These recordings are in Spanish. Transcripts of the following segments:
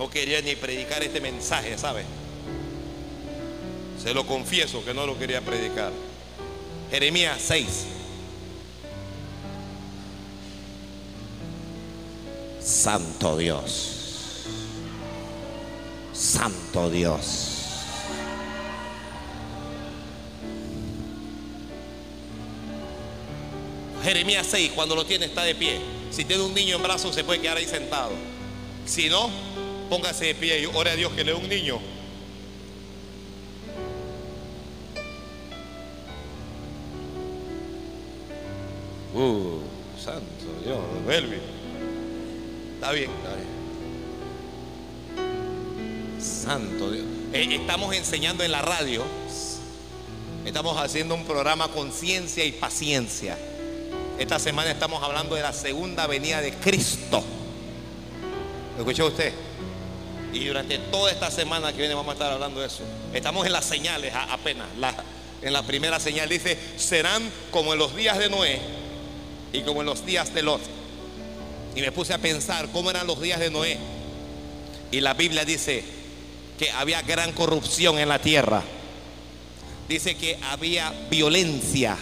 No quería ni predicar este mensaje, ¿sabe? Se lo confieso que no lo quería predicar. Jeremías 6. Santo Dios. Santo Dios. Jeremías 6, cuando lo tiene está de pie. Si tiene un niño en brazos se puede quedar ahí sentado. Si no, póngase de pie y ore a Dios que le dé un niño. Uh, santo Dios, Belvi. Está bien, está bien. Santo Dios. Eh, estamos enseñando en la radio. Estamos haciendo un programa Conciencia y Paciencia. Esta semana estamos hablando de la segunda venida de Cristo. ¿Lo escuchó usted? Y durante toda esta semana que viene vamos a estar hablando de eso. Estamos en las señales apenas. en la primera señal dice, serán como en los días de Noé y como en los días de Lot. Y me puse a pensar cómo eran los días de Noé. Y la Biblia dice que había gran corrupción en la tierra. Dice que había violencia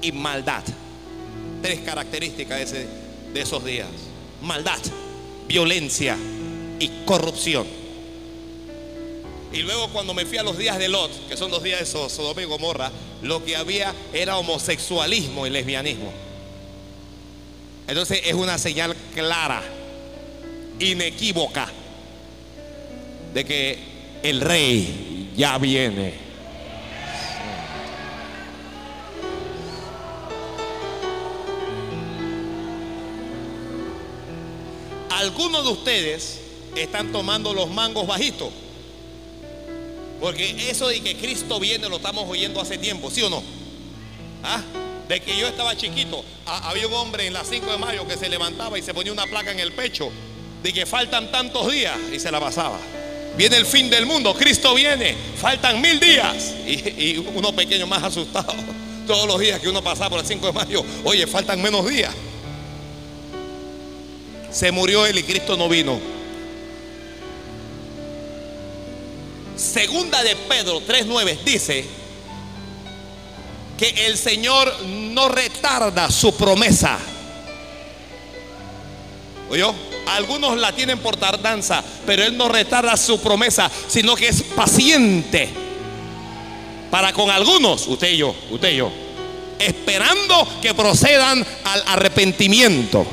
y maldad. Tres características de, de esos días. Maldad, violencia y corrupción. Y luego cuando me fui a los días de Lot, que son los días de Sodoma y Gomorra, lo que había era homosexualismo y lesbianismo. Entonces es una señal clara, inequívoca, de que el rey ya viene. Algunos de ustedes están tomando los mangos bajitos. Porque eso de que Cristo viene lo estamos oyendo hace tiempo, ¿sí o no? ¿Ah? De que yo estaba chiquito, había un hombre en la 5 de mayo que se levantaba y se ponía una placa en el pecho de que faltan tantos días y se la pasaba. Viene el fin del mundo, Cristo viene, faltan mil días. Y, uno pequeño más asustado. Todos los días que uno pasaba por el 5 de mayo, oye, faltan menos días. Se murió él y Cristo no vino. Segunda de Pedro 3.9 dice que el Señor no retarda su promesa. ¿Oyó? Algunos la tienen por tardanza, pero Él no retarda su promesa, sino que es paciente. Para con algunos, usted y yo, usted y yo, esperando que procedan al arrepentimiento.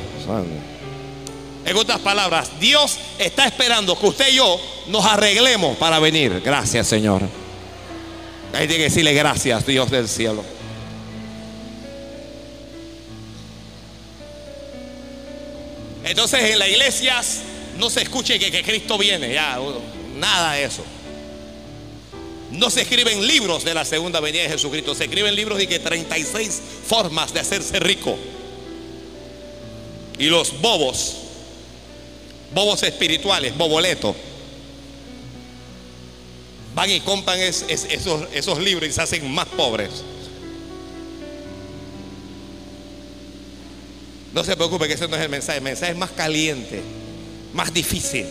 En otras palabras, Dios está esperando que usted y yo nos arreglemos para venir. Gracias, Señor. Hay que decirle gracias, Dios del cielo. Entonces en las iglesias no se escuche que, Cristo viene, ya, nada de eso. No se escriben libros de la segunda venida de Jesucristo, se escriben libros de que 36 formas de hacerse rico. Y los bobos bobos espirituales, boboletos, van y compran esos, esos libros y se hacen más pobres. No se preocupe que ese no es el mensaje. El mensaje es más caliente, más difícil.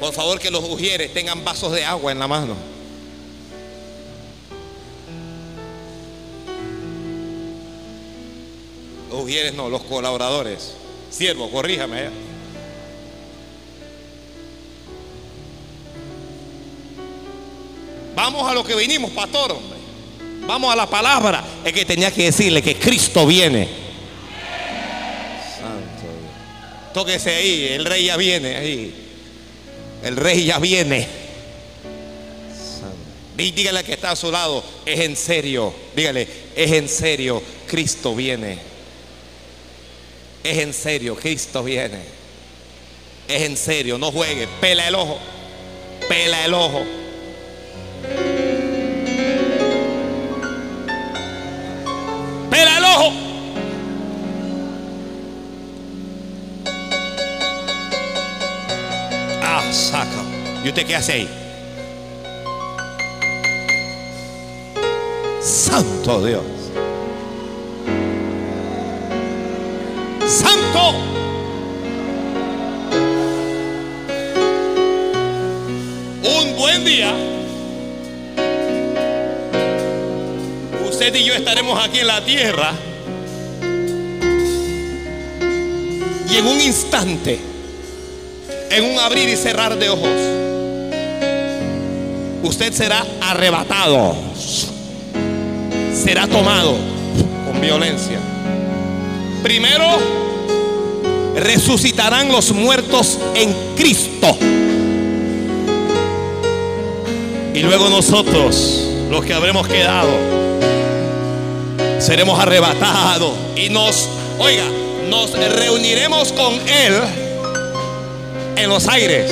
Por favor que los ujieres tengan vasos de agua en la mano. Los ujieres no, los colaboradores. Siervo, corríjame. Vamos a lo que vinimos, pastor, hombre. Vamos a la palabra. Es que tenía que decirle que Cristo viene. Santo. Tóquese ahí, el rey ya viene ahí. El rey ya viene. Y dígale que está a su lado, es en serio. Dígale, es en serio, Cristo viene. Es en serio, Cristo viene. Es en serio, no juegue. Pela el ojo. Pela el ojo. Pela el ojo. Ah, saca. ¿Y usted qué hace ahí? Santo Dios. santo. Un buen día, usted y yo estaremos aquí en la tierra y en un instante, en un abrir y cerrar de ojos, usted será arrebatado, será tomado con violencia. Primero, resucitarán los muertos en Cristo. Y luego nosotros, los que habremos quedado, seremos arrebatados y nos, oiga, nos reuniremos con Él en los aires.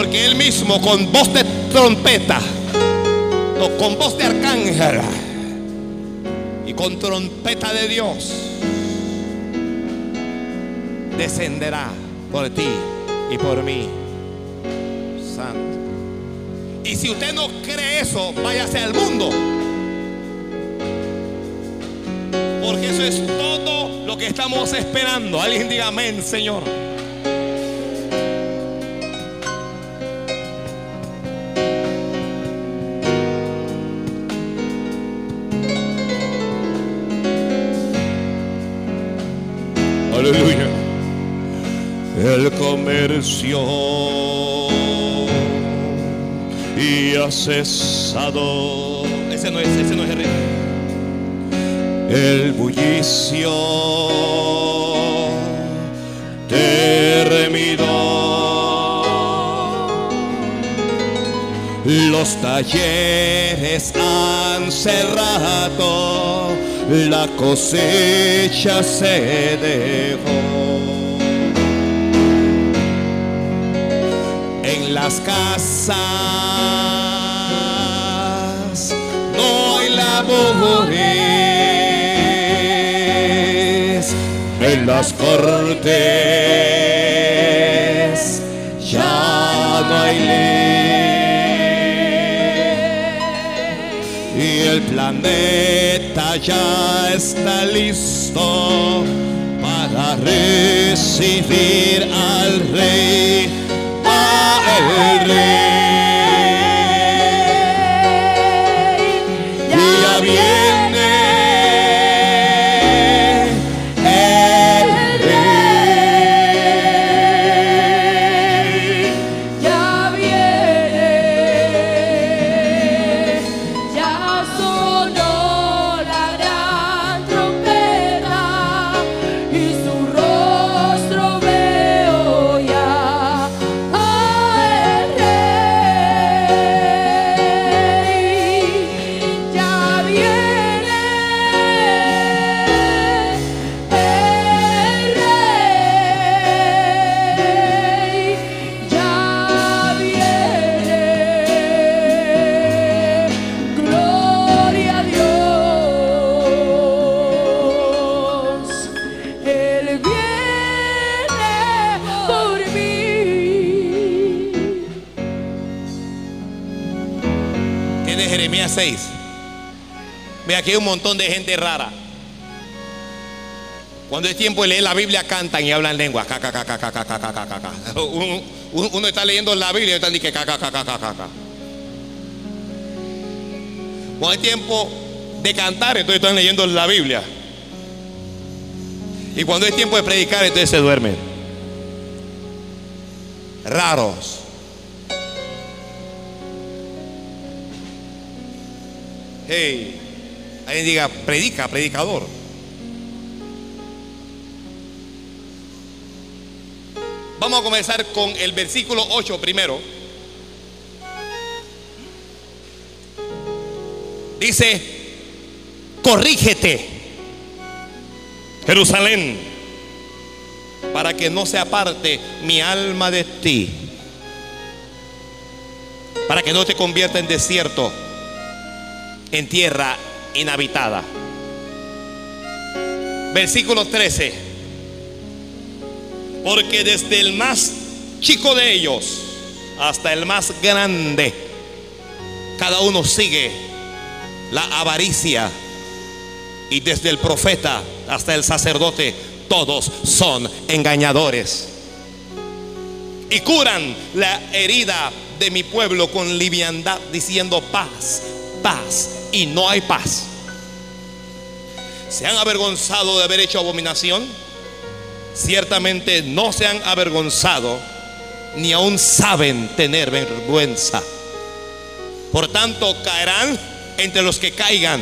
Porque Él mismo con voz de trompeta, o con voz de arcángel y con trompeta de Dios, descenderá por ti y por mí. Santo. Y si usted no cree eso, váyase al mundo. Porque eso es todo lo que estamos esperando. Alguien diga amén, Señor. Comercio y ha cesado. Ese no es, ese no es el rey. El bullicio terminó. Los talleres han cerrado, la cosecha se dejó. Las casas. No hay labores, en las cortes. Ya no hay ley. Y el planeta ya está listo para recibir al rey, el rey. aquí hay un montón de gente rara. Cuando es tiempo de leer la Biblia, cantan y hablan lenguas. Uno, uno, está leyendo la Biblia y están diciendo Cuando es tiempo de cantar, entonces están leyendo la Biblia. Y cuando es tiempo de predicar, entonces se duermen. Raros. Hey alguien diga, predica, predicador. Vamos a comenzar con el versículo 8 primero. Dice, corrígete, Jerusalén, para que no se aparte mi alma de ti, para que no te convierta en desierto en tierra inhabitada. Versículo 13. Porque desde el más chico de ellos hasta el más grande, cada uno sigue la avaricia y desde el profeta hasta el sacerdote, todos son engañadores. Y curan la herida de mi pueblo con liviandad, diciendo paz, paz, y no hay paz. ¿Se han avergonzado de haber hecho abominación? Ciertamente no se han avergonzado, ni aún saben tener vergüenza. Por tanto, caerán entre los que caigan.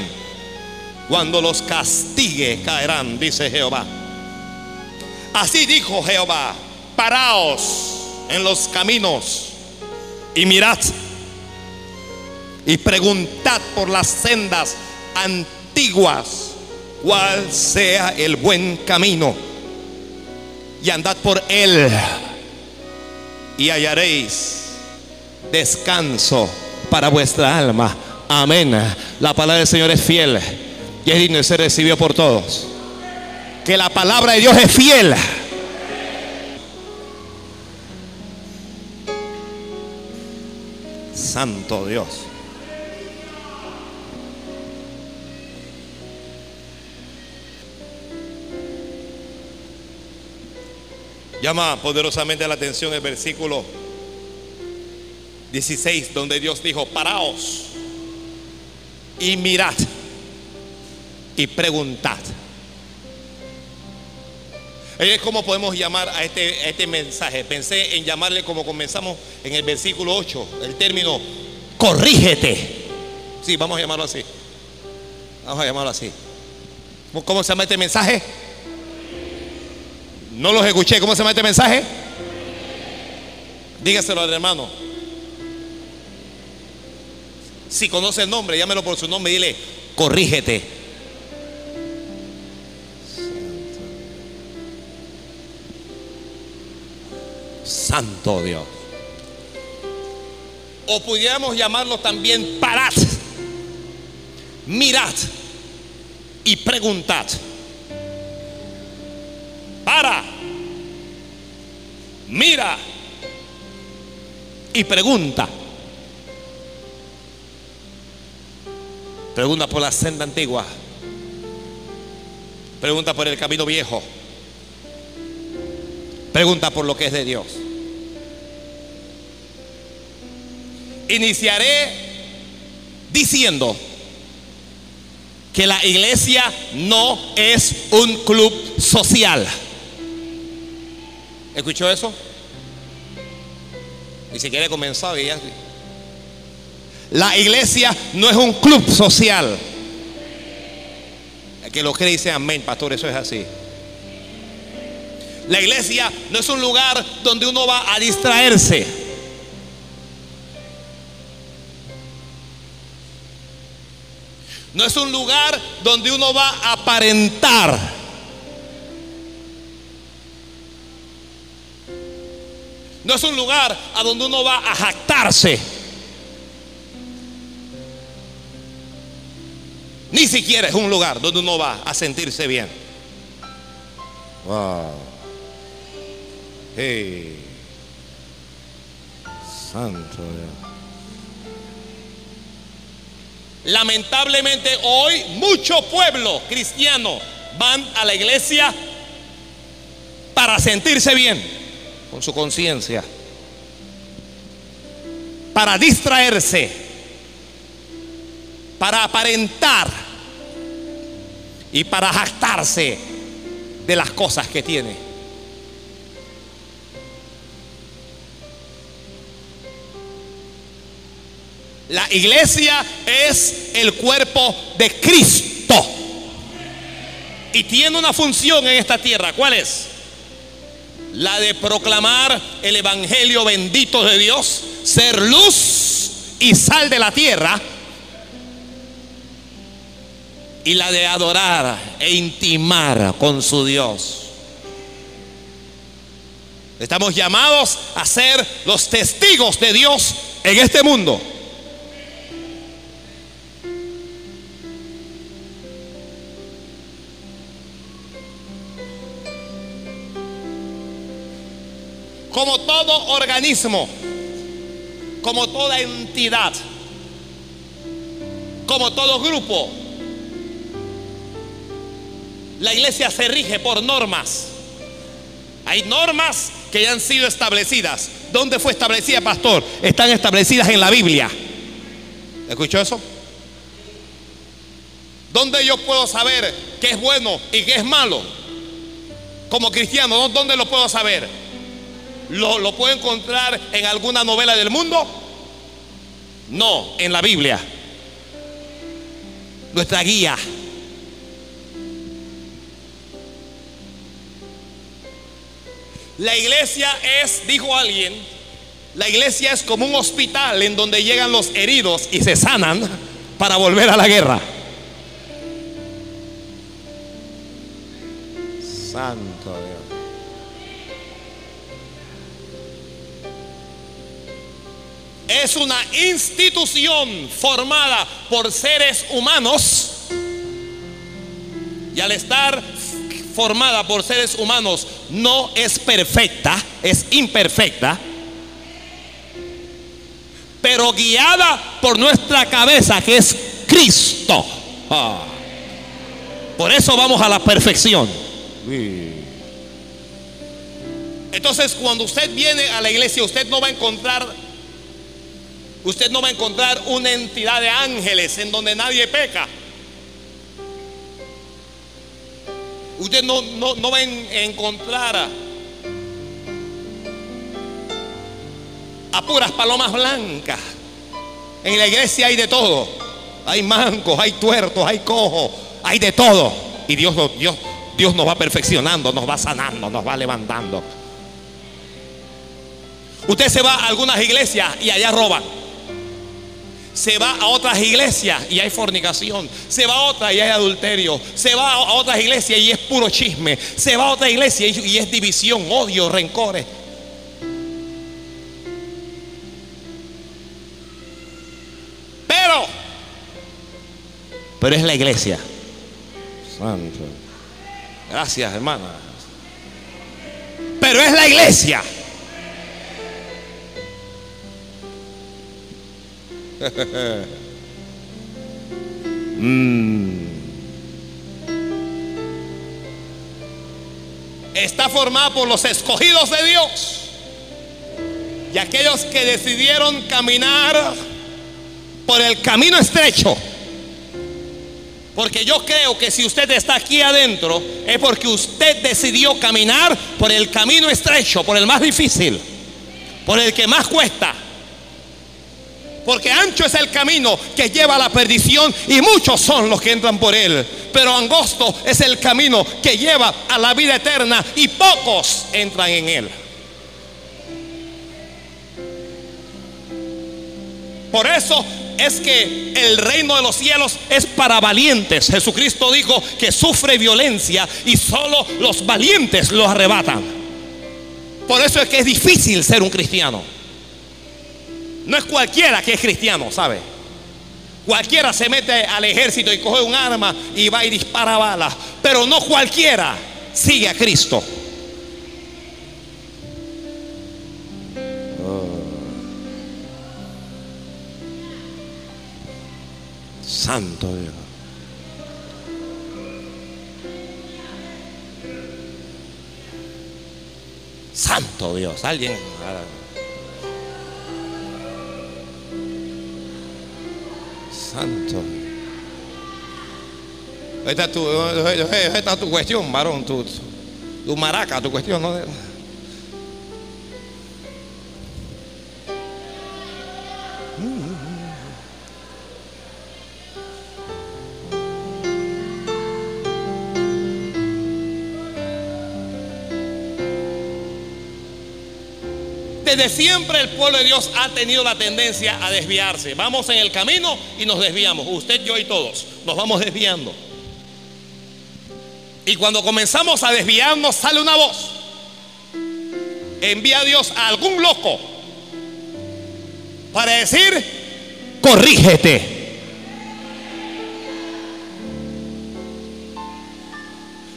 Cuando los castigue, caerán, dice Jehová. Así dijo Jehová, paraos en los caminos y mirad y preguntad por las sendas antiguas cuál sea el buen camino y andad por él y hallaréis descanso para vuestra alma. Amén. La palabra del Señor es fiel y es digno de ser recibido por todos. Que la palabra de Dios es fiel. Santo Dios. Llama poderosamente la atención el versículo 16, donde Dios dijo, paraos y mirad y preguntad. Es como podemos llamar a este, este mensaje. Pensé en llamarle como comenzamos en el versículo 8, el término corrígete. Sí, vamos a llamarlo así. Vamos a llamarlo así. ¿Cómo se llama este mensaje? No los escuché. ¿Cómo se llama este mensaje? Dígaselo al hermano. Si conoce el nombre, llámelo por su nombre y dile, corrígete. Santo Dios. O pudiéramos llamarlo también parad, mirad y preguntad. Para, mira y pregunta. Pregunta por la senda antigua. Pregunta por el camino viejo. Pregunta por lo que es de Dios. Iniciaré diciendo que la iglesia no es un club social. ¿Escuchó eso? Y si quiere comenzar, ya. La iglesia no es un club social. El que lo cree dice amén, pastor, eso es así. La iglesia no es un lugar donde uno va a distraerse. No es un lugar donde uno va a aparentar. No es un lugar a donde uno va a jactarse. Ni siquiera es un lugar donde uno va a sentirse bien. Wow. Hey. Santo Dios. Lamentablemente hoy mucho pueblo cristiano van a la iglesia para sentirse bien con su conciencia, para distraerse, para aparentar y para jactarse de las cosas que tiene. La iglesia es el cuerpo de Cristo. Y tiene una función en esta tierra. ¿Cuál es? La de proclamar el Evangelio bendito de Dios, ser luz y sal de la tierra. Y la de adorar e intimar con su Dios. Estamos llamados a ser los testigos de Dios en este mundo. Como todo organismo, como toda entidad, como todo grupo, La iglesia se rige por normas. Hay normas que ya han sido establecidas. ¿Dónde fue establecida, pastor? Están establecidas en la Biblia. ¿Escuchó eso? ¿Dónde yo puedo saber qué es bueno y qué es malo? Como cristiano, ¿dónde lo puedo saber? ¿Lo, ¿Lo puedo encontrar en alguna novela del mundo? No, en la Biblia. Nuestra guía. La iglesia es, dijo alguien, la iglesia es como un hospital en donde llegan los heridos y se sanan para volver a la guerra. Santo Es una institución formada por seres humanos y al estar formada por seres humanos no es perfecta, es imperfecta, pero guiada por nuestra cabeza que es Cristo. Ah. Por eso vamos a la perfección. Entonces, cuando usted viene a la iglesia, usted no va a encontrar usted no va a encontrar una entidad de ángeles en donde nadie peca. Usted no, no, no va a encontrar a, puras palomas blancas. En la iglesia hay de todo. Hay mancos, hay tuertos, hay cojos, hay de todo. Y Dios, Dios, Dios nos va perfeccionando, nos va sanando, nos va levantando. Usted se va a algunas iglesias y allá roban. Se va a otras iglesias y hay fornicación. Se va a otra y hay adulterio. Se va a otras iglesias y es puro chisme. Se va a otra iglesia y es división, odio, rencores. Pero, pero es la iglesia. Santo. Gracias, hermana. Pero es la iglesia. Está formada por los escogidos de Dios y aquellos que decidieron caminar por el camino estrecho. Porque yo creo que si usted está aquí adentro es porque usted decidió caminar por el camino estrecho, por el más difícil, por el que más cuesta. Porque ancho es el camino que lleva a la perdición y muchos son los que entran por él. Pero angosto es el camino que lleva a la vida eterna y pocos entran en él. Por eso es que el reino de los cielos es para valientes. Jesucristo dijo que sufre violencia y solo los valientes lo arrebatan. Por eso es que es difícil ser un cristiano. No es cualquiera que es cristiano, ¿sabe? Cualquiera se mete al ejército y coge un arma y va y dispara balas. Pero no cualquiera sigue a Cristo. Santo Dios. Santo Dios. Alguien. Santo. Esta es tu, esta es tu cuestión, varón. Tu, tu maraca, tu cuestión. ¿no? Desde siempre el pueblo de Dios ha tenido la tendencia a desviarse. Vamos en el camino y nos desviamos. Usted, yo y todos. Nos vamos desviando. Y cuando comenzamos a desviarnos sale una voz. Envía a Dios a algún loco para decir, corrígete.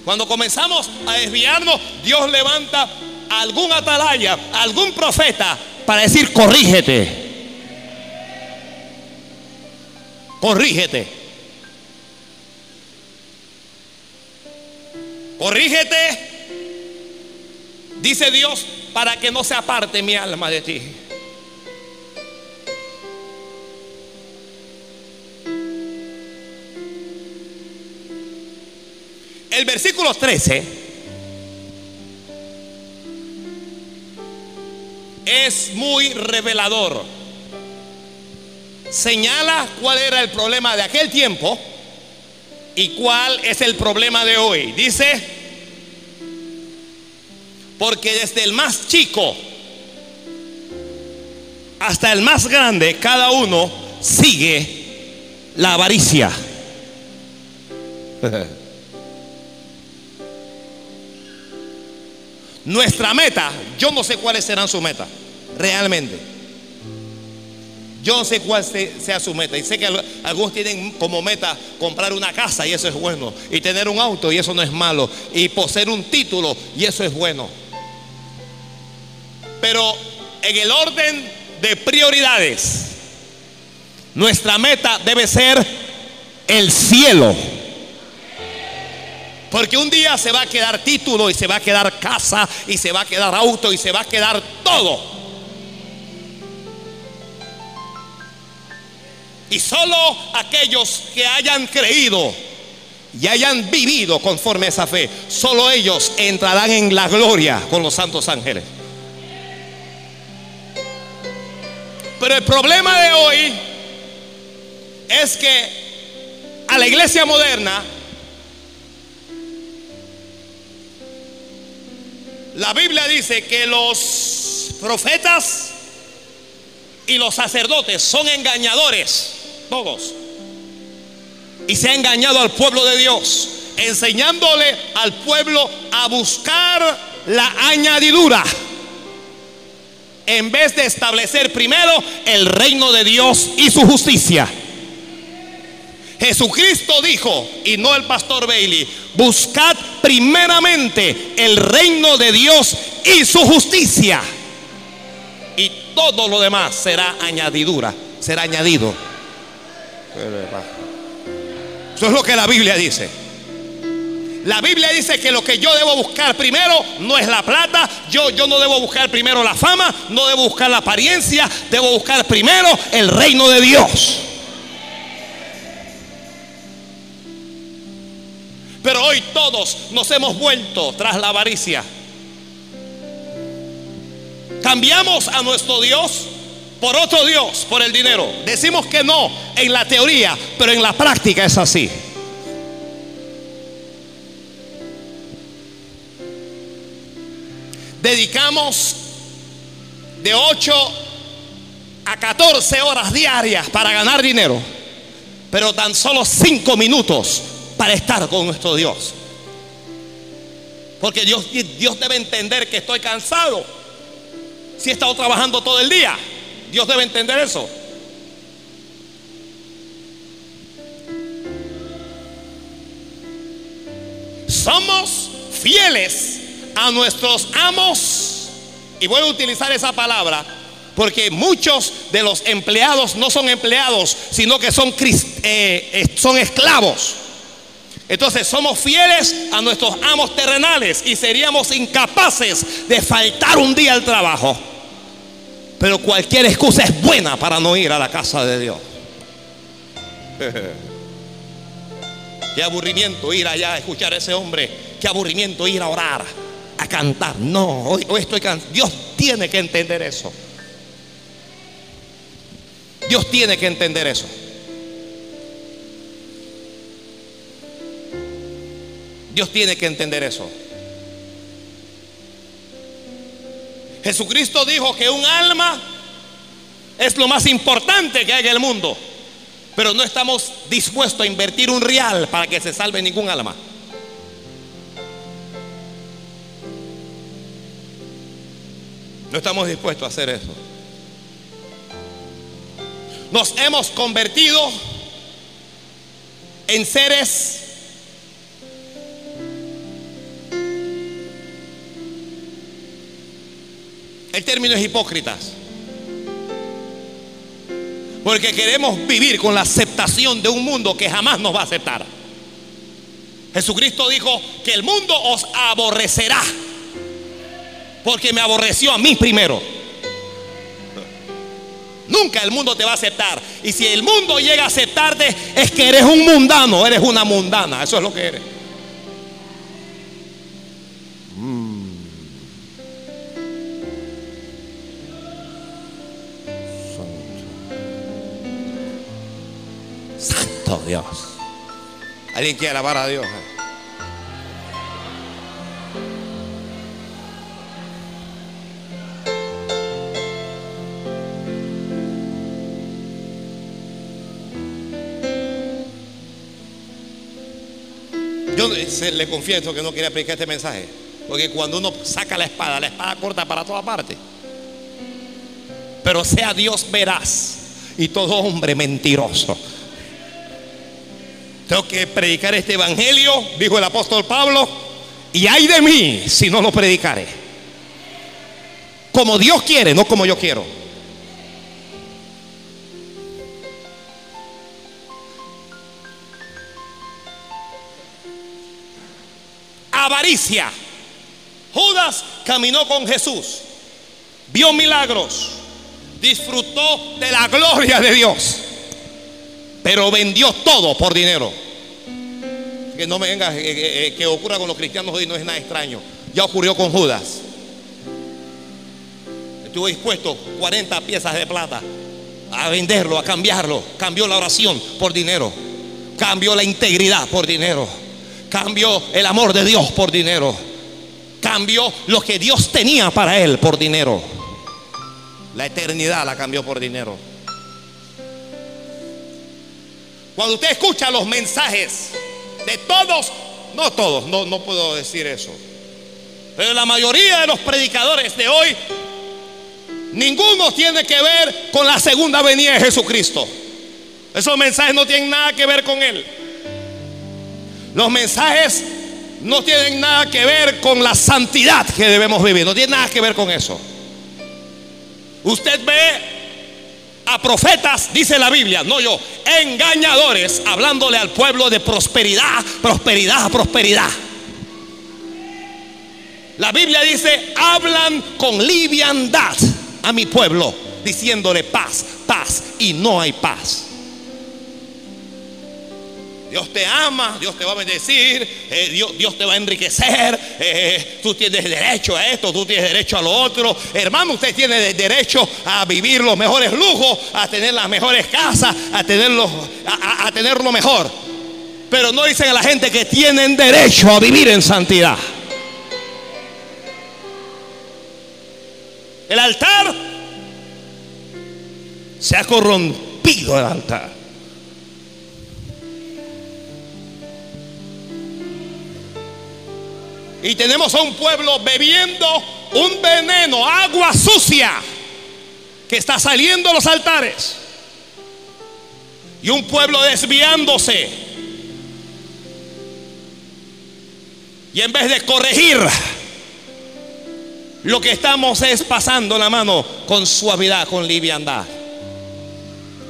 Cuando comenzamos a desviarnos, Dios levanta algún atalaya, algún profeta para decir, corrígete. Corrígete. Corrígete, dice Dios, para que no se aparte mi alma de ti. El versículo 13 es muy revelador. Señala cuál era el problema de aquel tiempo y cuál es el problema de hoy. Dice, porque desde el más chico hasta el más grande, cada uno sigue la avaricia. Nuestra meta, yo no sé cuáles serán su meta, realmente. Yo sé cuál sea su meta. Y sé que algunos tienen como meta comprar una casa y eso es bueno. Y tener un auto y eso no es malo. Y poseer un título y eso es bueno. Pero en el orden de prioridades, nuestra meta debe ser el cielo. Porque un día se va a quedar título y se va a quedar casa y se va a quedar auto y se va a quedar todo. Y solo aquellos que hayan creído y hayan vivido conforme a esa fe, solo ellos entrarán en la gloria con los santos ángeles. Pero el problema de hoy es que a la iglesia moderna La Biblia dice que los profetas y los sacerdotes son engañadores, todos. Y se ha engañado al pueblo de Dios, enseñándole al pueblo a buscar la añadidura. En vez de establecer primero el reino de Dios y su justicia. Jesucristo dijo, y no el pastor Bailey, buscad primeramente el reino de Dios y su justicia. Y todo lo demás será añadidura, será añadido. Eso es lo que la Biblia dice. La Biblia dice que lo que yo debo buscar primero no es la plata, yo, yo no debo buscar primero la fama, no debo buscar la apariencia, debo buscar primero el reino de Dios. Pero hoy todos nos hemos vuelto tras la avaricia. Cambiamos a nuestro Dios por otro Dios, por el dinero. Decimos que no en la teoría, pero en la práctica es así. Dedicamos de 8 a 14 horas diarias para ganar dinero, pero tan solo 5 minutos para estar con nuestro Dios. Porque Dios, Dios debe entender que estoy cansado. Si he estado trabajando todo el día, Dios debe entender eso. Somos fieles a nuestros amos. Y voy a utilizar esa palabra porque muchos de los empleados no son empleados, sino que son, eh, son esclavos. Entonces somos fieles a nuestros amos terrenales y seríamos incapaces de faltar un día al trabajo. Pero cualquier excusa es buena para no ir a la casa de Dios. Qué aburrimiento ir allá a escuchar a ese hombre. Qué aburrimiento ir a orar, a cantar. No, hoy, estoy cansado. Dios tiene que entender eso. Dios tiene que entender eso. Dios tiene que entender eso. Jesucristo dijo que un alma es lo más importante que hay en el mundo. Pero no estamos dispuestos a invertir un real para que se salve ningún alma. No estamos dispuestos a hacer eso. Nos hemos convertido en seres El término es hipócritas. Porque queremos vivir con la aceptación de un mundo que jamás nos va a aceptar. Jesucristo dijo que el mundo os aborrecerá. Porque me aborreció a mí primero. Nunca el mundo te va a aceptar. Y si el mundo llega a aceptarte, es que eres un mundano, eres una mundana. Eso es lo que eres. Santo Dios. ¿Alguien quiere alabar a Dios? Yo se- le confieso que no quería predicar este mensaje. Porque cuando uno saca la espada, la espada corta para toda parte. Pero sea Dios veraz y todo hombre mentiroso. Tengo que predicar este evangelio, dijo el apóstol Pablo, y hay de mí si no lo predicaré. Como Dios quiere, no como yo quiero. Avaricia. Judas caminó con Jesús, vio milagros, disfrutó de la gloria de Dios, pero vendió todo por dinero. Que no me venga, eh, eh, eh, que ocurra con los cristianos hoy no es nada extraño. Ya ocurrió con Judas. Estuvo dispuesto 40 piezas de plata a venderlo, a cambiarlo. Cambió la oración por dinero. Cambió la integridad por dinero. Cambió el amor de Dios por dinero. Cambió lo que Dios tenía para él por dinero. La eternidad la cambió por dinero. Cuando usted escucha los mensajes de todos, no todos, no, no puedo decir eso, pero la mayoría de los predicadores de hoy, ninguno tiene que ver con la segunda venida de Jesucristo. Esos mensajes no tienen nada que ver con Él. Los mensajes no tienen nada que ver con la santidad que debemos vivir. No tiene nada que ver con eso. Usted ve a profetas, dice la Biblia, no yo, engañadores, hablándole al pueblo de prosperidad, prosperidad, prosperidad. La Biblia dice, hablan con liviandad a mi pueblo, diciéndole paz, paz, y no hay paz. Dios te ama, Dios te va a bendecir, eh, Dios, Dios te va a enriquecer, eh, tú tienes derecho a esto, tú tienes derecho a lo otro. Hermano, usted tiene de- derecho a vivir los mejores lujos, a tener las mejores casas, a, tenerlo, a, a- a tener lo mejor. Pero no dicen a la gente que tienen derecho a vivir en santidad. El altar se ha corrompido el altar. Y tenemos a un pueblo bebiendo un veneno, agua sucia, que está saliendo a los altares. Y un pueblo desviándose. Y en vez de corregir, lo que estamos es pasando la mano con suavidad, con liviandad.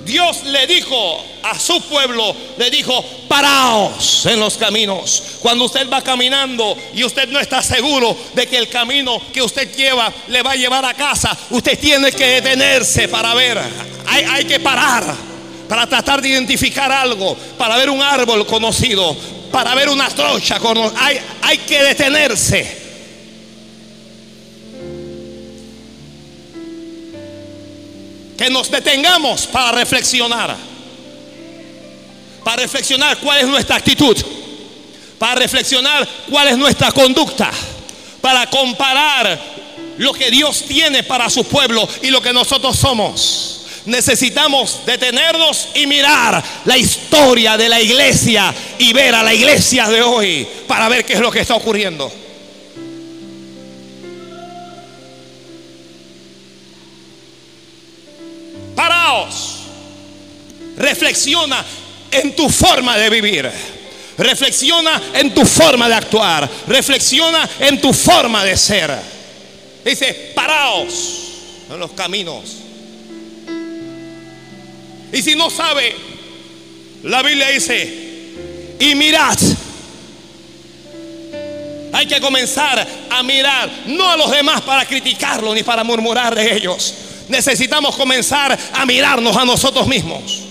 Dios le dijo a su pueblo, le dijo, paraos en los caminos. Cuando usted va caminando y usted no está seguro de que el camino que usted lleva le va a llevar a casa, usted tiene que detenerse para ver. Hay, hay que parar para tratar de identificar algo, para ver un árbol conocido, para ver una trocha. Hay, hay que detenerse. Que nos detengamos para reflexionar. Para reflexionar cuál es nuestra actitud. Para reflexionar cuál es nuestra conducta. Para comparar lo que Dios tiene para su pueblo y lo que nosotros somos. Necesitamos detenernos y mirar la historia de la iglesia y ver a la iglesia de hoy para ver qué es lo que está ocurriendo. Reflexiona en tu forma de vivir. Reflexiona en tu forma de actuar. Reflexiona en tu forma de ser. Dice, paraos en los caminos. Y si no sabe, la Biblia dice, y mirad Hay que comenzar a mirar no a los demás para criticarlos ni para murmurar de ellos. Necesitamos comenzar a mirarnos a nosotros mismos,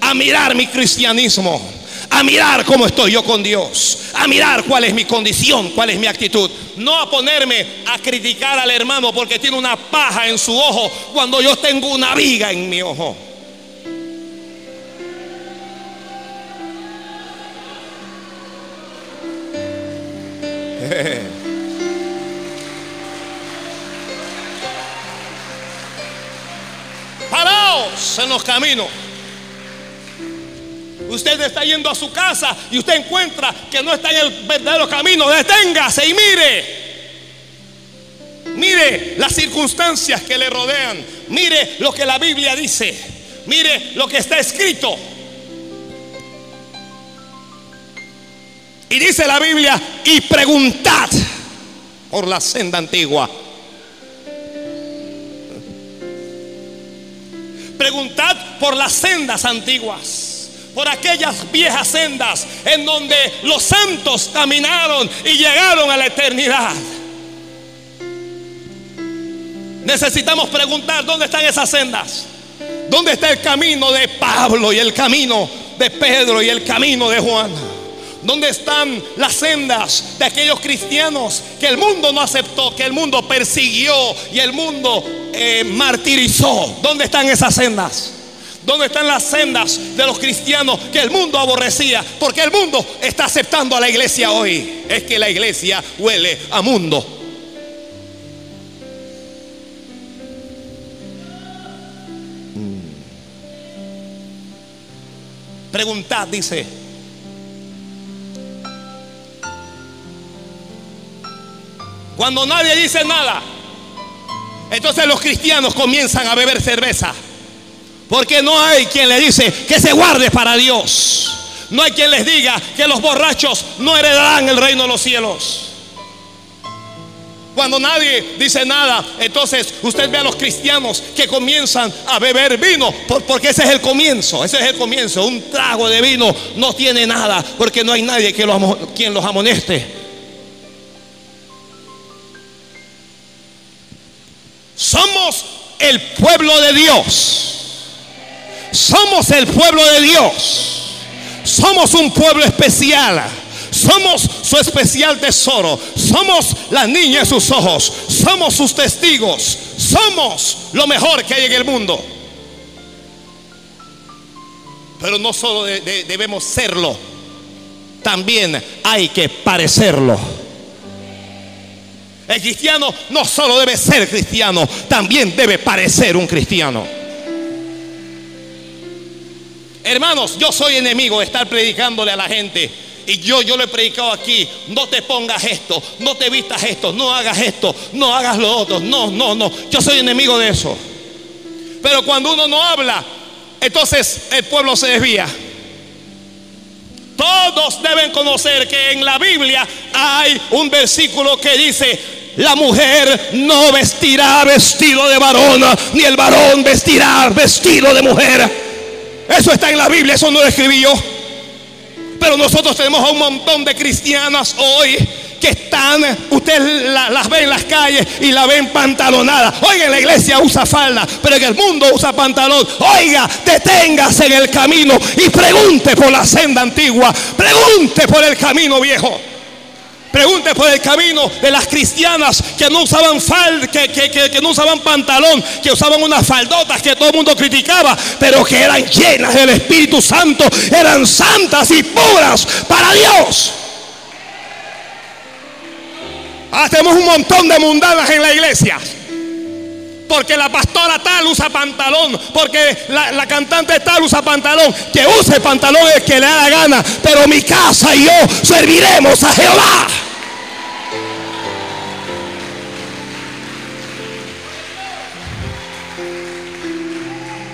a mirar mi cristianismo, a mirar cómo estoy yo con Dios, a mirar cuál es mi condición, cuál es mi actitud. No a ponerme a criticar al hermano porque tiene una paja en su ojo cuando yo tengo una viga en mi ojo. En los caminos. Usted está yendo a su casa y usted encuentra que no está en el verdadero camino. Deténgase y mire. Mire las circunstancias que le rodean. Mire lo que la Biblia dice. Mire lo que está escrito. Y dice la Biblia, y preguntad por la senda antigua. Preguntad por las sendas antiguas, por aquellas viejas sendas en donde los santos caminaron y llegaron a la eternidad. Necesitamos preguntar dónde están esas sendas. ¿Dónde está el camino de Pablo y el camino de Pedro y el camino de Juan? ¿Dónde están las sendas de aquellos cristianos que el mundo no aceptó, que el mundo persiguió y el mundo eh, martirizó? ¿Dónde están esas sendas? ¿Dónde están las sendas de los cristianos que el mundo aborrecía? Porque el mundo está aceptando a la iglesia hoy. Es que la iglesia huele a mundo. Preguntad, dice. Cuando nadie dice nada, entonces los cristianos comienzan a beber cerveza. Porque no hay quien le dice que se guarde para Dios. No hay quien les diga que los borrachos no heredarán el reino de los cielos. Cuando nadie dice nada, entonces usted ve a los cristianos que comienzan a beber vino, porque ese es el comienzo, ese es el comienzo. Un trago de vino no tiene nada, porque no hay nadie que quien los amoneste. Somos el pueblo de Dios. Somos el pueblo de Dios. Somos un pueblo especial. Somos su especial tesoro. Somos la niña de sus ojos. Somos sus testigos. Somos lo mejor que hay en el mundo. Pero no solo debemos serlo, también hay que parecerlo. El cristiano no solo debe ser cristiano, también debe parecer un cristiano. Hermanos, yo soy enemigo de estar predicándole a la gente. Y yo, yo lo he predicado aquí. No te pongas esto, no te vistas esto, no hagas esto, no hagas lo otro. No, no, no. Yo soy enemigo de eso. Pero cuando uno no habla, entonces el pueblo se desvía. Todos deben conocer que en la Biblia hay un versículo que dice, la mujer no vestirá vestido de varón, ni el varón vestirá vestido de mujer. Eso está en la Biblia, eso no lo escribí yo. Pero nosotros tenemos a un montón de cristianas hoy que están, usted las ve en las calles y la ven pantalonada. Oiga, en la iglesia usa falda, pero en el mundo usa pantalón. Oiga, deténgase en el camino y pregunte por la senda antigua, pregunte por el camino viejo. Pregunte por el camino de las cristianas que no usaban fal, que, que, no usaban pantalón, que usaban unas faldotas que todo el mundo criticaba, pero que eran llenas del Espíritu Santo, eran santas y puras para Dios. Hacemos un montón de mundanas en la iglesia. Porque la pastora tal usa pantalón. Porque la, cantante tal usa pantalón. Que use pantalón es que le da la gana. Pero mi casa y yo serviremos a Jehová.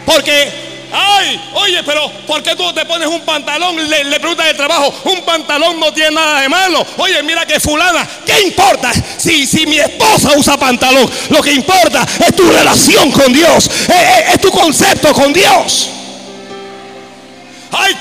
Porque, ay, oye, pero ¿por qué tú te pones un pantalón? Le, le preguntas de trabajo, un pantalón no tiene nada de malo. Oye, mira que fulana, ¿qué importa si, si mi esposa usa pantalón? Lo que importa es tu relación con Dios, es, es tu concepto con Dios. Ay,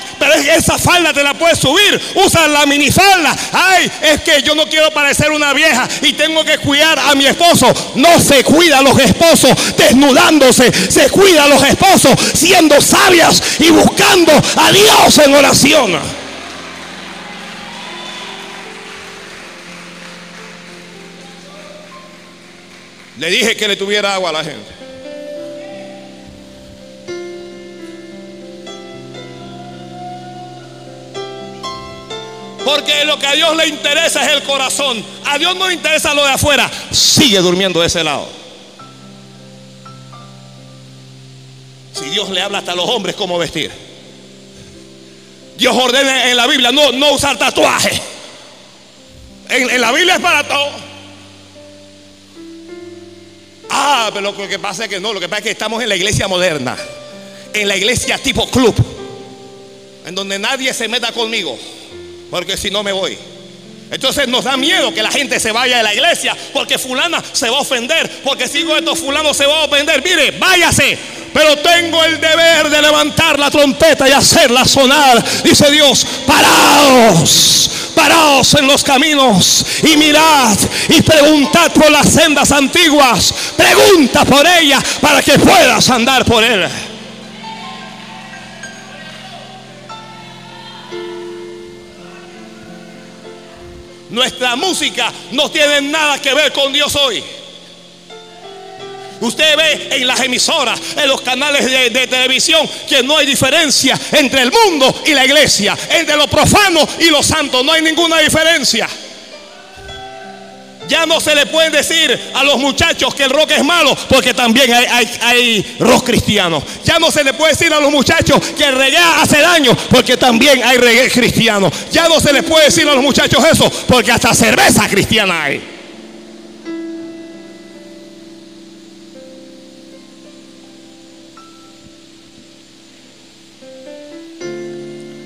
esa falda te la puedes subir. Usa la minifalda. Ay, es que yo no quiero parecer una vieja y tengo que cuidar a mi esposo. No se cuida a los esposos desnudándose. Se cuida a los esposos siendo sabias y buscando a Dios en oración. Le dije que le tuviera agua a la gente. Porque lo que a Dios le interesa es el corazón. A Dios no le interesa lo de afuera. Sigue durmiendo de ese lado. Si Dios le habla hasta a los hombres cómo vestir. Dios ordena en la Biblia no, no usar tatuaje. En, en la Biblia es para todo. Ah, pero lo que pasa es que no, lo que pasa es que estamos en la iglesia moderna. En la iglesia tipo club. En donde nadie se meta conmigo. Porque si no me voy. Entonces nos da miedo que la gente se vaya de la iglesia. Porque fulana se va a ofender. Porque si esto, fulano se va a ofender. Mire, váyase. Pero tengo el deber de levantar la trompeta y hacerla sonar. Dice Dios, paraos. Paraos en los caminos y mirad y preguntad por las sendas antiguas. Pregunta por ella para que puedas andar por él. Nuestra música no tiene nada que ver con Dios hoy. Usted ve en las emisoras, en los canales de, televisión, que no hay diferencia entre el mundo y la iglesia, entre lo profano y lo santo. No hay ninguna diferencia. Ya no se le puede decir a los muchachos que el rock es malo, porque también hay, hay, rock cristiano. Ya no se le puede decir a los muchachos que el reggae hace daño, porque también hay reggae cristiano. Ya no se les puede decir a los muchachos eso, porque hasta cerveza cristiana hay.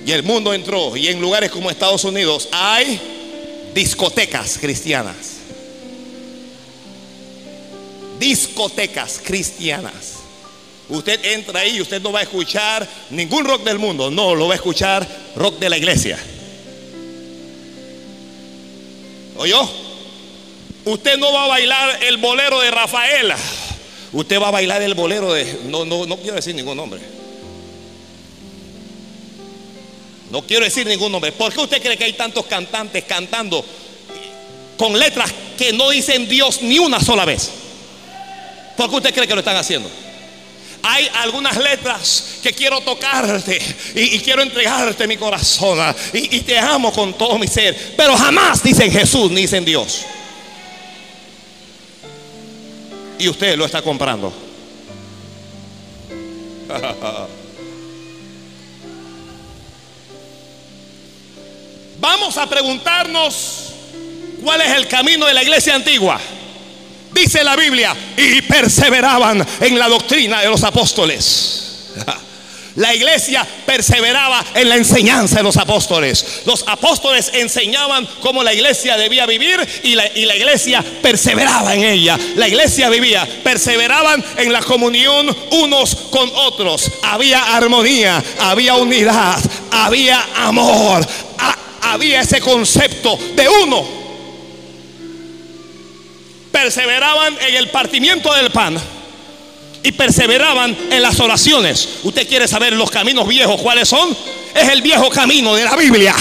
Y el mundo entró, y en lugares como Estados Unidos hay discotecas cristianas discotecas cristianas. Usted entra ahí y usted no va a escuchar ningún rock del mundo, no, lo va a escuchar rock de la iglesia. ¿Oyó? Usted no va a bailar el bolero de Rafaela. Usted va a bailar el bolero de. No, no, no quiero decir ningún nombre. No quiero decir ningún nombre. ¿Por qué usted cree que hay tantos cantantes cantando con letras que no dicen Dios ni una sola vez? ¿Por qué usted cree que lo están haciendo? Hay algunas letras que quiero tocarte y, quiero entregarte mi corazón y, y, te amo con todo mi ser, pero jamás dicen Jesús ni dicen Dios. Y usted lo está comprando. Vamos a preguntarnos cuál es el camino de la iglesia antigua. Dice la Biblia, y perseveraban en la doctrina de los apóstoles. La iglesia perseveraba en la enseñanza de los apóstoles. Los apóstoles enseñaban cómo la iglesia debía vivir y la, iglesia perseveraba en ella. La iglesia vivía, perseveraban en la comunión unos con otros. Había armonía, había unidad, había amor, había ese concepto de uno perseveraban en el partimiento del pan y perseveraban en las oraciones. Usted quiere saber los caminos viejos, ¿cuáles son? Es el viejo camino de la Biblia.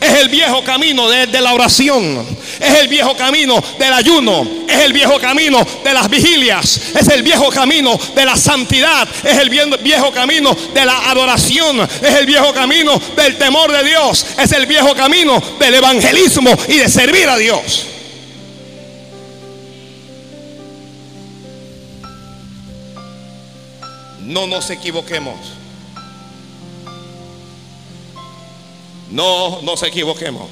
Es el viejo camino de, la oración. Es el viejo camino del ayuno. Es el viejo camino de las vigilias. Es el viejo camino de la santidad. Es el viejo camino de la adoración. Es el viejo camino del temor de Dios. Es el viejo camino del evangelismo y de servir a Dios. No nos equivoquemos. No nos equivoquemos.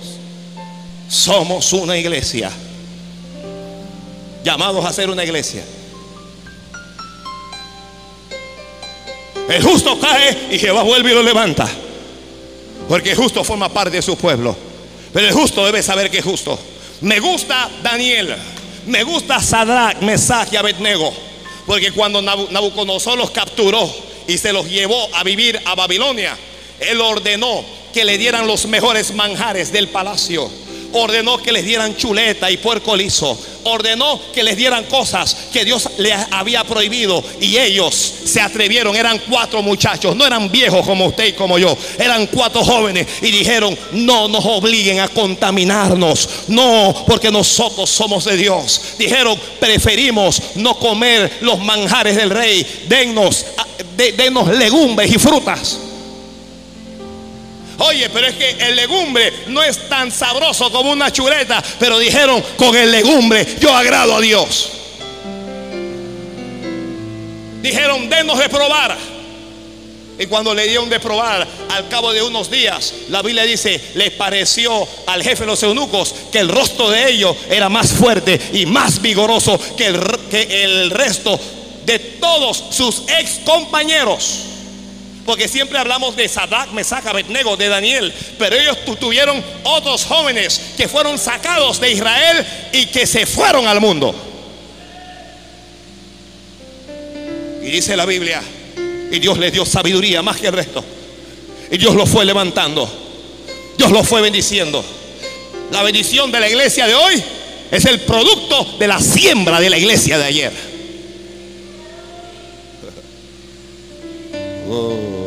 Somos una iglesia. Llamados a ser una iglesia. El justo cae y Jehová vuelve y lo levanta. Porque el justo forma parte de su pueblo. Pero el justo debe saber que es justo. Me gusta Daniel. Me gusta Sadrach, Mesach y Abednego. Porque cuando Nabucodonosor los capturó y se los llevó a vivir a Babilonia, Él ordenó que le dieran los mejores manjares del palacio ordenó que les dieran chuleta y puerco liso. Ordenó que les dieran cosas que Dios les había prohibido. Y ellos se atrevieron. Eran cuatro muchachos. No eran viejos como usted y como yo. Eran cuatro jóvenes. Y dijeron, no nos obliguen a contaminarnos. No, porque nosotros somos de Dios. Dijeron, preferimos no comer los manjares del rey. Denos, de, denos legumbres y frutas. Oye, pero es que el legumbre no es tan sabroso como una chuleta. Pero dijeron, con el legumbre yo agrado a Dios. Dijeron, denos de probar. Y cuando le dieron de probar, al cabo de unos días, la Biblia dice, le pareció al jefe de los eunucos que el rostro de ellos era más fuerte y más vigoroso que el, que el resto de todos sus ex compañeros. Porque siempre hablamos de Sadak, Mesach, Abednego, de Daniel. Pero ellos tuvieron otros jóvenes que fueron sacados de Israel y que se fueron al mundo. Y dice la Biblia, y Dios les dio sabiduría más que el resto. Y Dios los fue levantando. Dios los fue bendiciendo. La bendición de la iglesia de hoy es el producto de la siembra de la iglesia de ayer. Oh.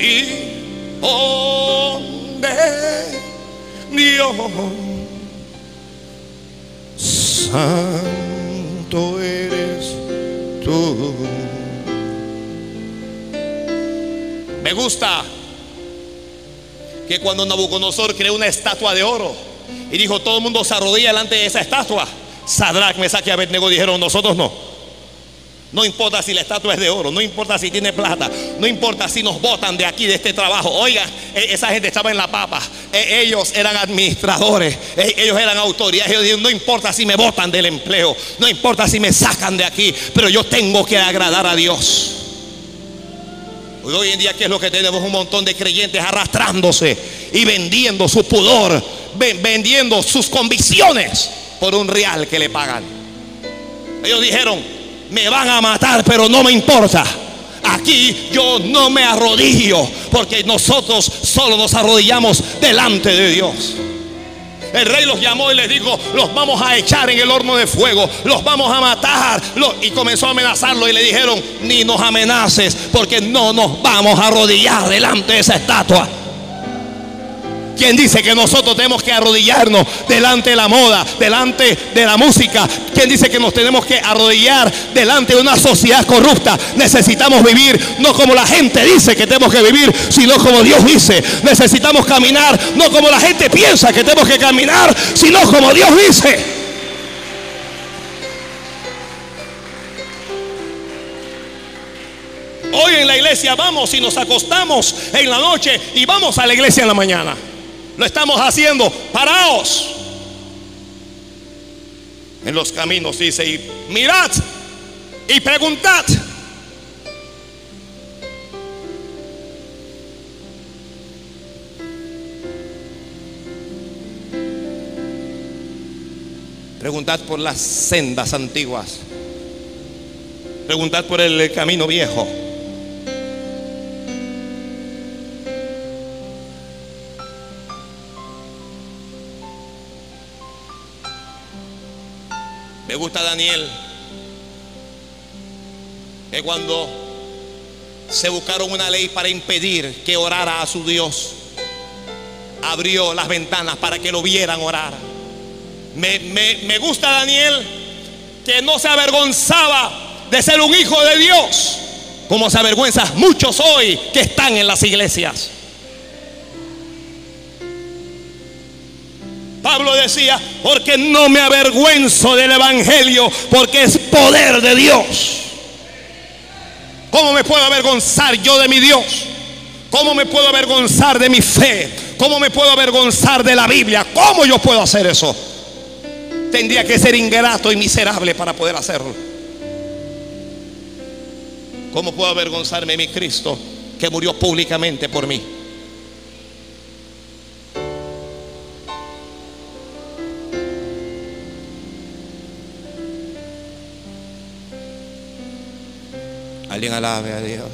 Y donde Dios santo eres tú. Me gusta que cuando Nabucodonosor creó una estatua de oro y dijo todo el mundo se arrodilla delante de esa estatua, Sadrach, Mesach y Abednego dijeron nosotros no. No importa si la estatua es de oro, no importa si tiene plata, no importa si nos botan de aquí, de este trabajo. Oiga, e, esa gente estaba en la papa. E, ellos eran administradores, e, ellos eran autoridades. Ellos dijeron, no importa si me botan del empleo, no importa si me sacan de aquí, pero yo tengo que agradar a Dios. Hoy en día, ¿qué es lo que tenemos? Un montón de creyentes arrastrándose y vendiendo su pudor, vendiendo sus convicciones por un real que le pagan. Ellos dijeron, me van a matar, pero no me importa. Aquí yo no me arrodillo, porque nosotros solo nos arrodillamos delante de Dios. El rey los llamó y les dijo, los vamos a echar en el horno de fuego, los vamos a matar. Y comenzó a amenazarlo y le dijeron, ni nos amenaces, porque no nos vamos a arrodillar delante de esa estatua. ¿Quién dice que nosotros tenemos que arrodillarnos delante de la moda, delante de la música? ¿Quién dice que nos tenemos que arrodillar delante de una sociedad corrupta? Necesitamos vivir no como la gente dice que tenemos que vivir, sino como Dios dice. Necesitamos caminar no como la gente piensa que tenemos que caminar, sino como Dios dice. Hoy en la iglesia vamos y nos acostamos en la noche y vamos a la iglesia en la mañana. Lo estamos haciendo. Paraos. En los caminos dice, y mirad y preguntad. Preguntad por las sendas antiguas. Preguntad por el camino viejo. Gusta Daniel, que cuando se buscaron una ley para impedir que orara a su Dios, abrió las ventanas para que lo vieran orar. Me, me gusta Daniel, que no se avergonzaba de ser un hijo de Dios, como se avergüenza muchos hoy que están en las iglesias. Pablo decía, porque no me avergüenzo del Evangelio, porque es poder de Dios. ¿Cómo me puedo avergonzar yo de mi Dios? ¿Cómo me puedo avergonzar de mi fe? ¿Cómo me puedo avergonzar de la Biblia? ¿Cómo yo puedo hacer eso? Tendría que ser ingrato y miserable para poder hacerlo. ¿Cómo puedo avergonzarme de mi Cristo que murió públicamente por mí? Alguien alabe a Dios.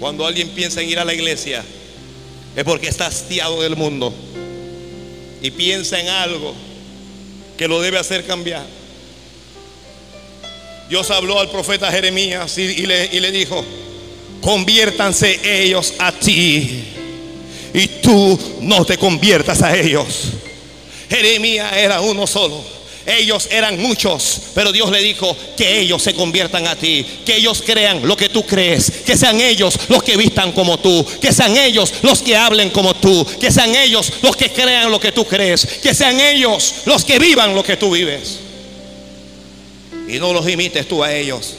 Cuando alguien piensa en ir a la iglesia, es porque está hastiado del mundo y piensa en algo que lo debe hacer cambiar. Dios habló al profeta Jeremías y, y le, y le dijo, conviértanse ellos a ti y tú no te conviertas a ellos. Jeremías era uno solo. Ellos eran muchos, pero Dios le dijo que ellos se conviertan a ti, que ellos crean lo que tú crees, que sean ellos los que vistan como tú, que sean ellos los que hablen como tú, que sean ellos los que crean lo que tú crees, que sean ellos los que vivan lo que tú vives. Y no los imites tú a ellos.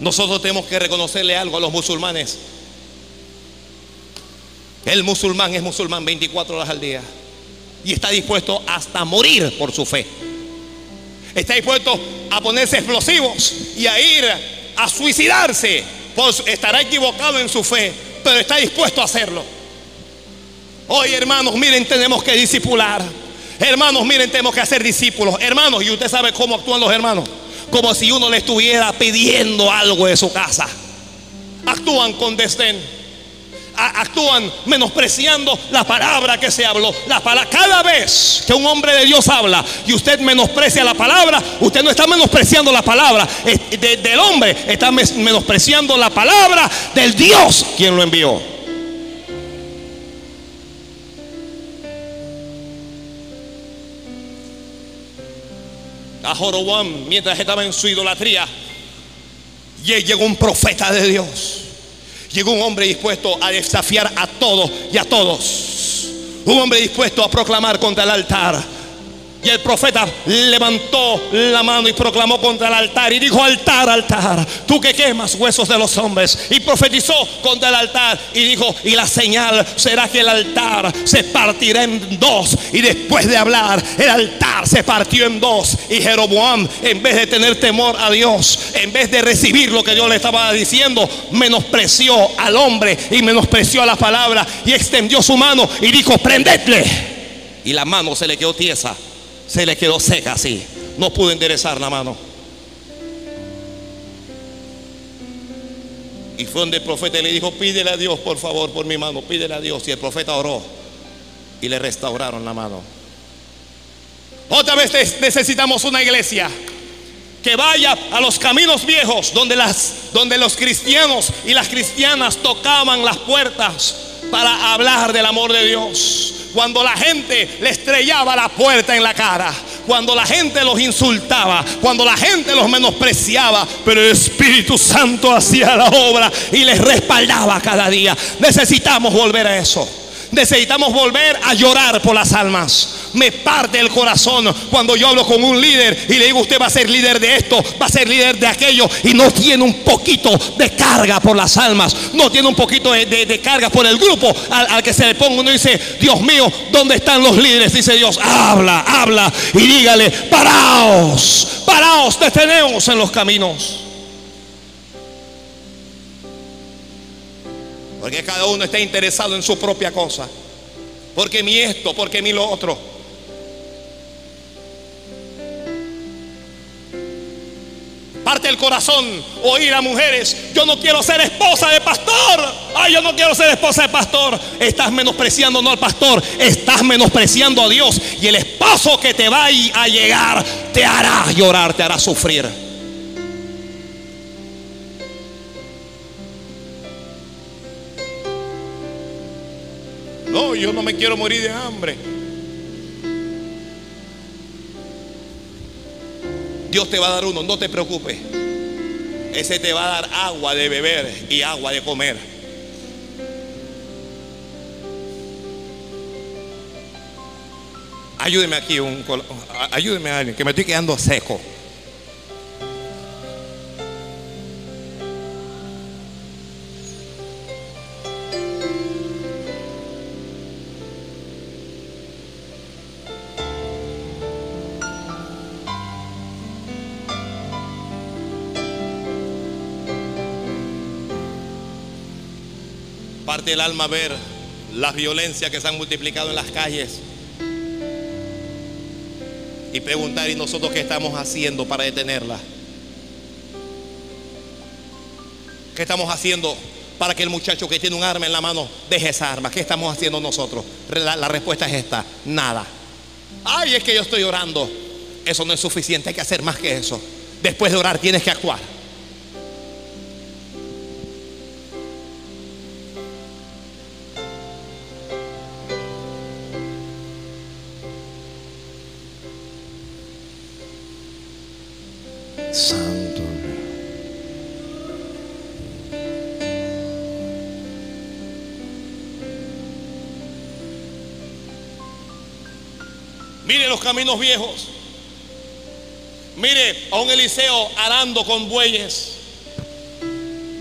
Nosotros tenemos que reconocerle algo a los musulmanes. El musulmán es musulmán 24 horas al día. Y está dispuesto hasta morir por su fe. Está dispuesto a ponerse explosivos y a ir a suicidarse. Pues estará equivocado en su fe, pero está dispuesto a hacerlo. Hoy, hermanos, miren, tenemos que discipular. Hermanos, miren, tenemos que hacer discípulos. Hermanos, y usted sabe cómo actúan los hermanos. Como si uno le estuviera pidiendo algo de su casa. Actúan con desdén. Actúan menospreciando la palabra que se habló. La pala- Cada vez que un hombre de Dios habla y usted menosprecia la palabra, usted no está menospreciando la palabra del hombre, está menospreciando la palabra del Dios quien lo envió. A Jorobán mientras estaba en su idolatría. Y llegó un profeta de Dios. Llegó un hombre dispuesto a desafiar a todos y a todos. Un hombre dispuesto a proclamar contra el altar. Y el profeta levantó la mano y proclamó contra el altar y dijo, altar, altar, tú que quemas huesos de los hombres. Y profetizó contra el altar y dijo, y la señal será que el altar se partirá en dos. Y después de hablar, el altar se partió en dos. Y Jeroboam, en vez de tener temor a Dios, en vez de recibir lo que Dios le estaba diciendo, menospreció al hombre y menospreció a la palabra y extendió su mano y dijo, prendedle. Y la mano se le quedó tiesa se le quedó seca así. No pudo enderezar la mano. Y fue donde el profeta le dijo, pídele a Dios, por favor, por mi mano, pídele a Dios. Y el profeta oró y le restauraron la mano. Otra vez necesitamos una iglesia que vaya a los caminos viejos donde, las, donde los cristianos y las cristianas tocaban las puertas para hablar del amor de Dios. Cuando la gente le estrellaba la puerta en la cara, cuando la gente los insultaba, cuando la gente los menospreciaba, pero el Espíritu Santo hacía la obra y les respaldaba cada día. Necesitamos volver a eso. Necesitamos volver a llorar por las almas. Me parte el corazón cuando yo hablo con un líder y le digo, usted va a ser líder de esto, va a ser líder de aquello y no tiene un poquito de carga por las almas, no tiene un poquito de, carga por el grupo al, que se le ponga uno dice, Dios mío, ¿dónde están los líderes? Dice Dios, habla, habla y dígale, paraos, paraos, detenemos en los caminos. Porque cada uno está interesado en su propia cosa. Porque mi esto, porque mi lo otro. Parte el corazón oír a mujeres, yo no quiero ser esposa de pastor. Ay, yo no quiero ser esposa de pastor. Estás menospreciando no al pastor, estás menospreciando a Dios. Y el esposo que te va a llegar te hará llorar, te hará sufrir. No, yo no me quiero morir de hambre. Dios te va a dar uno, no te preocupes. Ese te va a dar agua de beber y agua de comer. Ayúdeme aquí, un, ayúdeme a alguien, que me estoy quedando seco. Parte del alma ver las violencias que se han multiplicado en las calles. Y preguntar, ¿y nosotros qué estamos haciendo para detenerla? ¿Qué estamos haciendo para que el muchacho que tiene un arma en la mano deje esa arma? ¿Qué estamos haciendo nosotros? La, la respuesta es esta, nada. Ay, es que yo estoy orando. Eso no es suficiente, hay que hacer más que eso. Después de orar tienes que actuar. Caminos viejos. Mire a un Eliseo arando con bueyes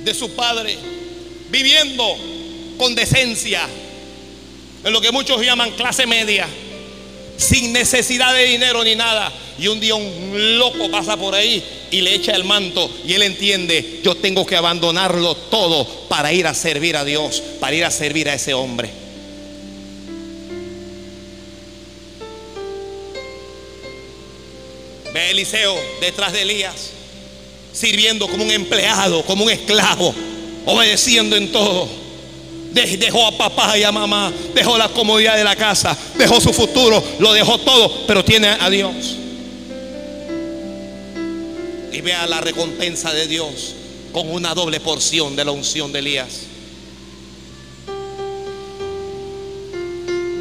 de su padre, viviendo con decencia, en lo que muchos llaman clase media, sin necesidad de dinero ni nada. Y un día un loco pasa por ahí y le echa el manto y él entiende, yo tengo que abandonarlo todo para ir a servir a Dios, para ir a servir a ese hombre. Ve a Eliseo detrás de Elías, sirviendo como un empleado, como un esclavo, obedeciendo en todo. De- Dejó a papá y a mamá, dejó la comodidad de la casa, dejó su futuro, lo dejó todo, pero tiene a Dios. Y vea la recompensa de Dios con una doble porción de la unción de Elías.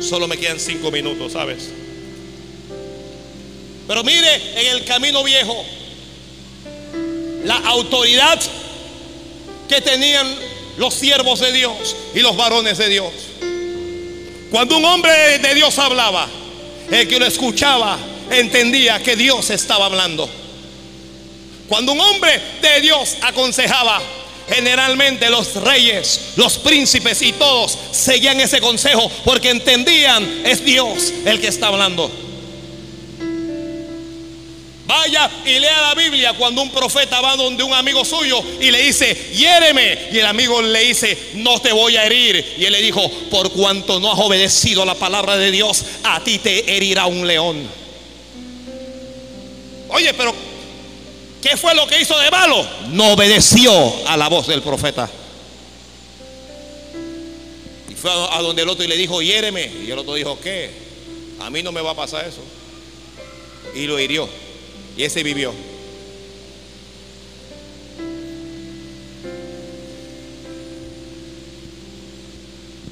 Solo me quedan cinco minutos, ¿sabes? Pero mire en el camino viejo la autoridad que tenían los siervos de Dios y los varones de Dios. Cuando un hombre de Dios hablaba, el que lo escuchaba entendía que Dios estaba hablando. Cuando un hombre de Dios aconsejaba, generalmente los reyes, los príncipes y todos seguían ese consejo porque entendían es Dios el que está hablando. Vaya y lea la Biblia cuando un profeta va donde un amigo suyo y le dice, hiéreme. Y el amigo le dice, no te voy a herir. Y él le dijo, por cuanto no has obedecido la palabra de Dios, a ti te herirá un león. Oye, pero ¿qué fue lo que hizo de malo? No obedeció a la voz del profeta. Y fue a donde el otro y le dijo, hiéreme. Y el otro dijo, ¿qué? A mí no me va a pasar eso. Y lo hirió. Y ese vivió.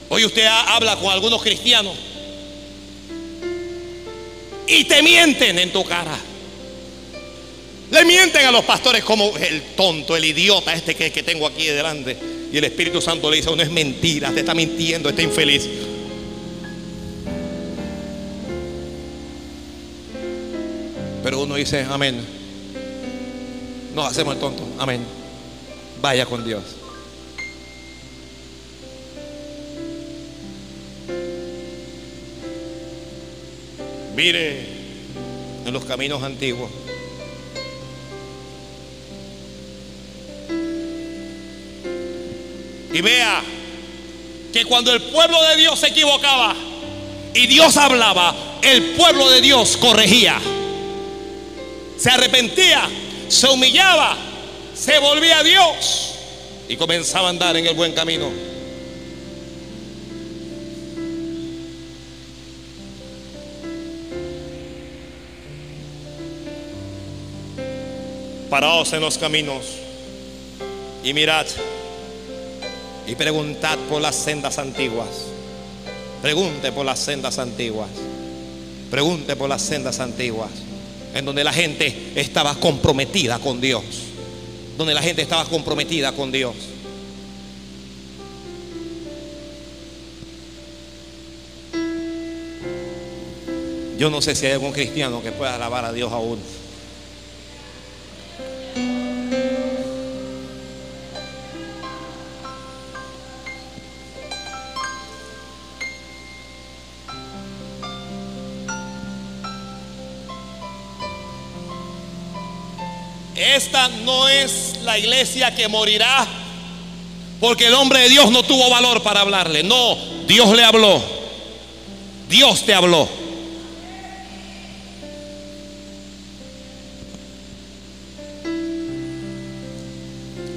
Hoy usted ha- habla con algunos cristianos y te mienten en tu cara. Le mienten a los pastores como el tonto, el idiota este que, que tengo aquí delante. Y el Espíritu Santo le dice, no es mentira, te está mintiendo, está infeliz. Dice, amén. Nos hacemos el tonto, amén. Vaya con Dios. Mire en los caminos antiguos. Y vea que cuando el pueblo de Dios se equivocaba y Dios hablaba, el pueblo de Dios corregía se arrepentía, se humillaba, se volvía a Dios y comenzaba a andar en el buen camino. Paraos en los caminos y mirad y preguntad por las sendas antiguas. Pregunte por las sendas antiguas. Pregunte por las sendas antiguas en donde la gente estaba comprometida con Dios, donde la gente estaba comprometida con Dios. Yo no sé si hay algún cristiano que pueda alabar a Dios aún. Esta no es la iglesia que morirá Porque el hombre de Dios no tuvo valor para hablarle. No, Dios le habló. Dios te habló.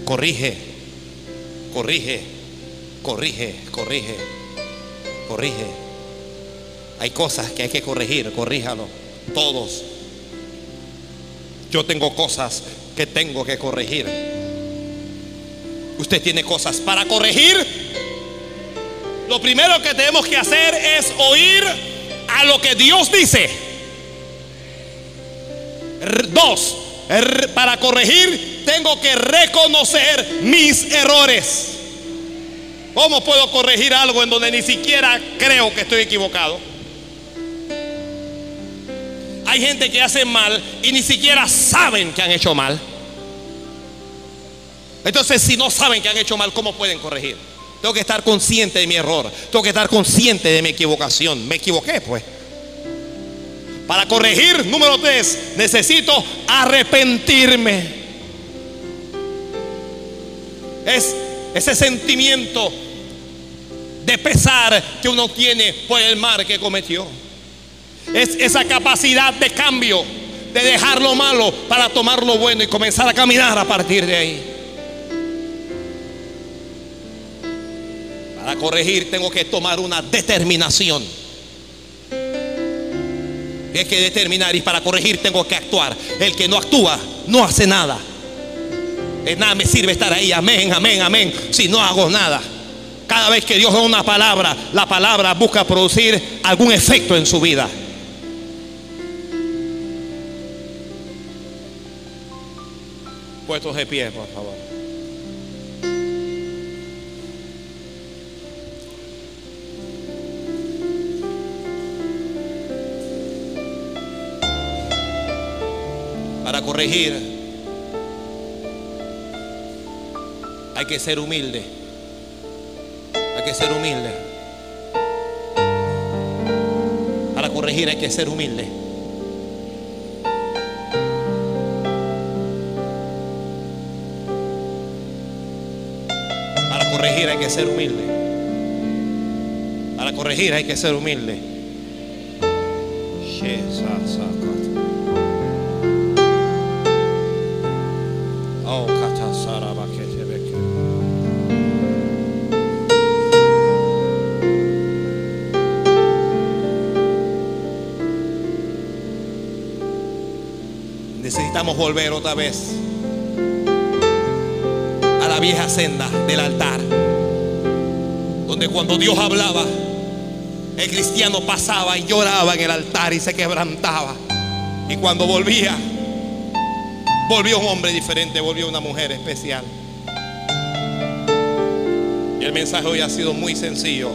Corrige, corrige, corrige, corrige, corrige. Hay cosas que hay que corregir, corríjalo. Todos. Yo tengo cosas que tengo que corregir. Usted tiene cosas para corregir. Lo primero que tenemos que hacer es oír a lo que Dios dice. Dos, para corregir tengo que reconocer mis errores. ¿Cómo puedo corregir algo en donde ni siquiera creo que estoy equivocado? Hay gente que hace mal y ni siquiera saben que han hecho mal. Entonces, si no saben que han hecho mal, ¿cómo pueden corregir? Tengo que estar consciente de mi error. Tengo que estar consciente de mi equivocación. Me equivoqué, pues. Para corregir, número tres, necesito arrepentirme. Es ese sentimiento de pesar que uno tiene por el mal que cometió. Es esa capacidad de cambio, de dejar lo malo para tomar lo bueno y comenzar a caminar a partir de ahí. Para corregir tengo que tomar una determinación. Hay que determinar y para corregir tengo que actuar. El que no actúa no hace nada. De nada me sirve estar ahí, amén, amén, amén, si no hago nada. Cada vez que Dios da una palabra, la palabra busca producir algún efecto en su vida. Puestos de pie, por favor. Para corregir hay que ser humilde. Hay que ser humilde. Para corregir hay que ser humilde. Corregir hay que ser humilde. Para corregir hay que ser humilde. Oh, Necesitamos volver otra vez a la vieja senda del altar, donde cuando Dios hablaba, el cristiano pasaba y lloraba en el altar y se quebrantaba. Y cuando volvía, volvió un hombre diferente, volvió una mujer especial. Y el mensaje hoy ha sido muy sencillo.